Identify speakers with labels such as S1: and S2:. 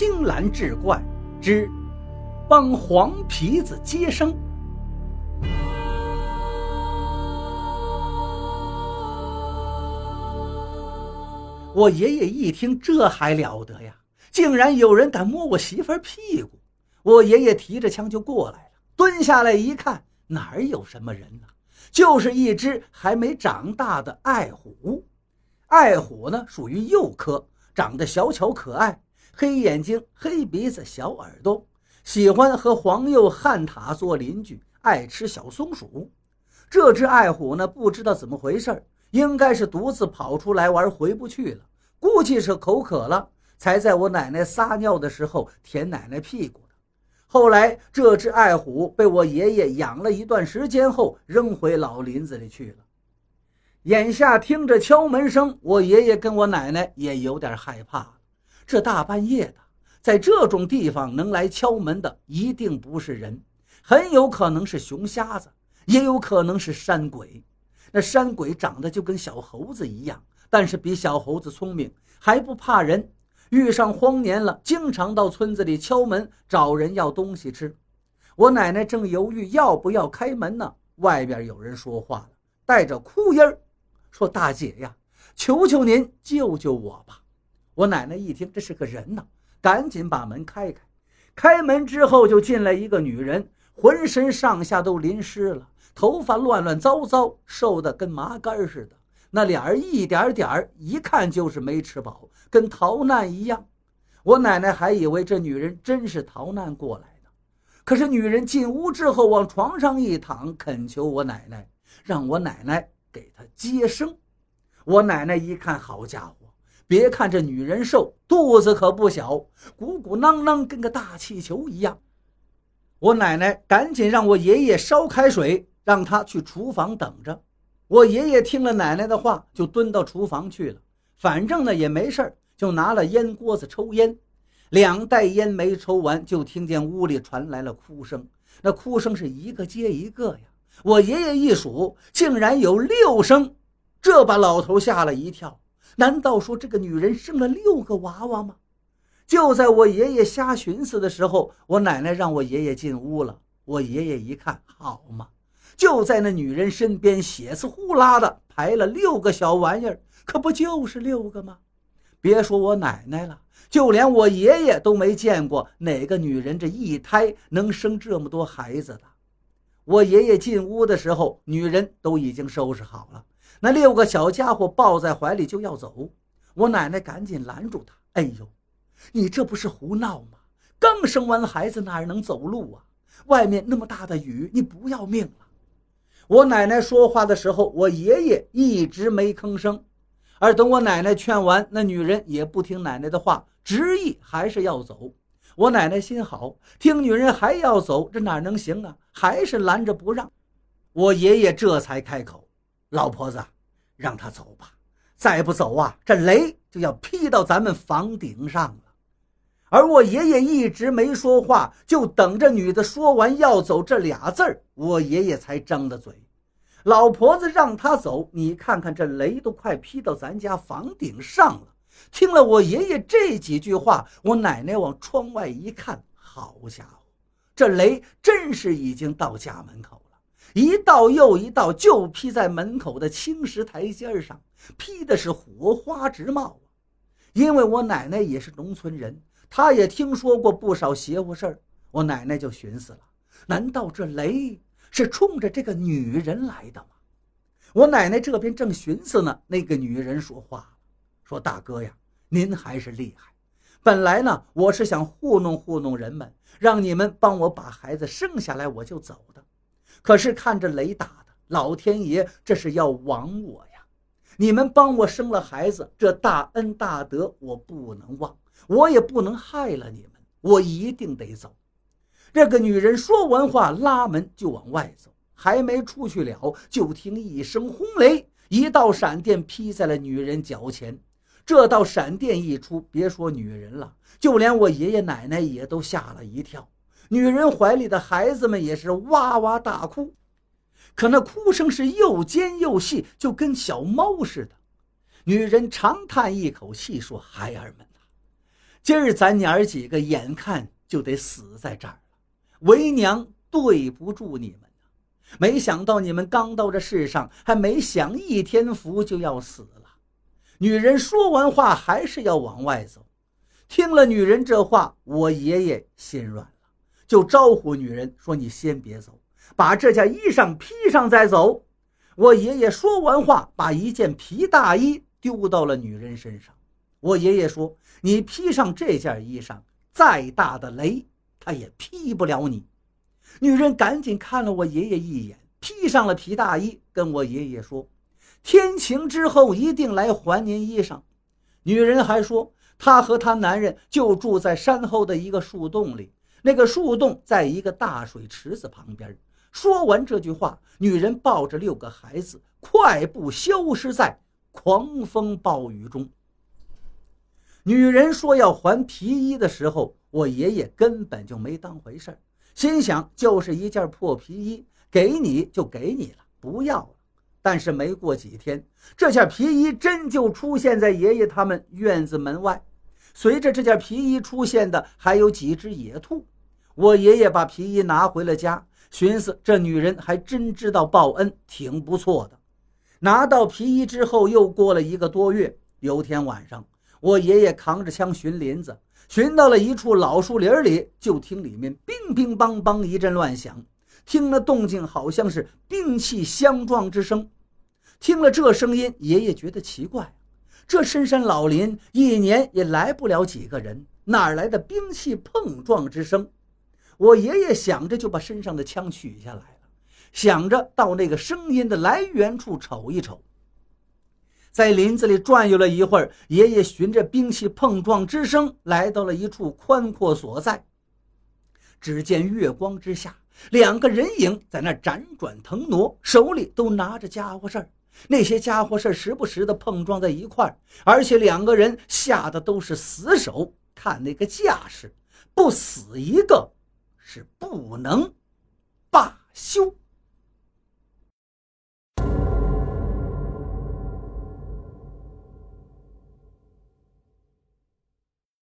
S1: 青蓝志怪之帮黄皮子接生。我爷爷一听，这还了得呀！竟然有人敢摸我媳妇儿屁股！我爷爷提着枪就过来了，蹲下来一看，哪儿有什么人呢？就是一只还没长大的爱虎。爱虎呢，属于鼬科，长得小巧可爱，黑眼睛、黑鼻子、小耳朵，喜欢和黄鼬、旱獭做邻居，爱吃小松鼠。这只爱虎呢，不知道怎么回事应该是独自跑出来玩，回不去了。估计是口渴了，才在我奶奶撒尿的时候舔奶奶屁股的。后来，这只爱虎被我爷爷养了一段时间后，扔回老林子里去了。眼下听着敲门声，我爷爷跟我奶奶也有点害怕。这大半夜的，在这种地方能来敲门的，一定不是人，很有可能是熊瞎子，也有可能是山鬼。那山鬼长得就跟小猴子一样，但是比小猴子聪明，还不怕人。遇上荒年了，经常到村子里敲门找人要东西吃。我奶奶正犹豫要不要开门呢，外边有人说话了，带着哭音儿，说：“大姐呀，求求您救救我吧！”我奶奶一听这是个人呐，赶紧把门开开。开门之后就进来一个女人，浑身上下都淋湿了。头发乱乱糟糟，瘦的跟麻杆似的，那脸儿一点点儿，一看就是没吃饱，跟逃难一样。我奶奶还以为这女人真是逃难过来的，可是女人进屋之后，往床上一躺，恳求我奶奶，让我奶奶给她接生。我奶奶一看，好家伙，别看这女人瘦，肚子可不小，鼓鼓囊囊，跟个大气球一样。我奶奶赶紧让我爷爷烧开水。让他去厨房等着。我爷爷听了奶奶的话，就蹲到厨房去了。反正呢也没事就拿了烟锅子抽烟。两袋烟没抽完，就听见屋里传来了哭声。那哭声是一个接一个呀。我爷爷一数，竟然有六声，这把老头吓了一跳。难道说这个女人生了六个娃娃吗？就在我爷爷瞎寻思的时候，我奶奶让我爷爷进屋了。我爷爷一看，好嘛。就在那女人身边，血丝呼啦的排了六个小玩意儿，可不就是六个吗？别说我奶奶了，就连我爷爷都没见过哪个女人这一胎能生这么多孩子的。我爷爷进屋的时候，女人都已经收拾好了，那六个小家伙抱在怀里就要走。我奶奶赶紧拦住他：“哎呦，你这不是胡闹吗？刚生完孩子哪能走路啊？外面那么大的雨，你不要命了？”我奶奶说话的时候，我爷爷一直没吭声。而等我奶奶劝完，那女人也不听奶奶的话，执意还是要走。我奶奶心好，听女人还要走，这哪能行啊？还是拦着不让。我爷爷这才开口：“老婆子，让他走吧，再不走啊，这雷就要劈到咱们房顶上了。”而我爷爷一直没说话，就等着女的说完要走这俩字儿，我爷爷才张的嘴。老婆子让他走，你看看这雷都快劈到咱家房顶上了。听了我爷爷这几句话，我奶奶往窗外一看，好家伙，这雷真是已经到家门口，一道又一道，就劈在门口的青石台阶上，劈的是火花直冒啊！因为我奶奶也是农村人。她也听说过不少邪乎事儿，我奶奶就寻思了：难道这雷是冲着这个女人来的吗？我奶奶这边正寻思呢，那个女人说话了，说：“大哥呀，您还是厉害。本来呢，我是想糊弄糊弄人们，让你们帮我把孩子生下来，我就走的。可是看着雷打的，老天爷这是要亡我呀！你们帮我生了孩子，这大恩大德我不能忘。”我也不能害了你们，我一定得走。这个女人说完话，拉门就往外走，还没出去了，就听一声轰雷，一道闪电劈在了女人脚前。这道闪电一出，别说女人了，就连我爷爷奶奶也都吓了一跳。女人怀里的孩子们也是哇哇大哭，可那哭声是又尖又细，就跟小猫似的。女人长叹一口气，说：“孩儿们呐。”今儿咱娘儿几个眼看就得死在这儿了，为娘对不住你们呐没想到你们刚到这世上，还没享一天福就要死了。女人说完话，还是要往外走。听了女人这话，我爷爷心软了，就招呼女人说：“你先别走，把这件衣裳披上再走。”我爷爷说完话，把一件皮大衣丢到了女人身上。我爷爷说：“你披上这件衣裳，再大的雷，他也劈不了你。”女人赶紧看了我爷爷一眼，披上了皮大衣，跟我爷爷说：“天晴之后一定来还您衣裳。”女人还说，她和她男人就住在山后的一个树洞里，那个树洞在一个大水池子旁边。说完这句话，女人抱着六个孩子，快步消失在狂风暴雨中。女人说要还皮衣的时候，我爷爷根本就没当回事心想就是一件破皮衣，给你就给你了，不要了。但是没过几天，这件皮衣真就出现在爷爷他们院子门外。随着这件皮衣出现的，还有几只野兔。我爷爷把皮衣拿回了家，寻思这女人还真知道报恩，挺不错的。拿到皮衣之后，又过了一个多月，有天晚上。我爷爷扛着枪寻林子，寻到了一处老树林里，就听里面乒乒乓乓一阵乱响，听了动静好像是兵器相撞之声。听了这声音，爷爷觉得奇怪，这深山老林一年也来不了几个人，哪来的兵器碰撞之声？我爷爷想着，就把身上的枪取下来了，想着到那个声音的来源处瞅一瞅。在林子里转悠了一会儿，爷爷循着兵器碰撞之声来到了一处宽阔所在。只见月光之下，两个人影在那辗转腾挪，手里都拿着家伙事儿。那些家伙是时不时的碰撞在一块儿，而且两个人下的都是死手。看那个架势，不死一个是不能罢休。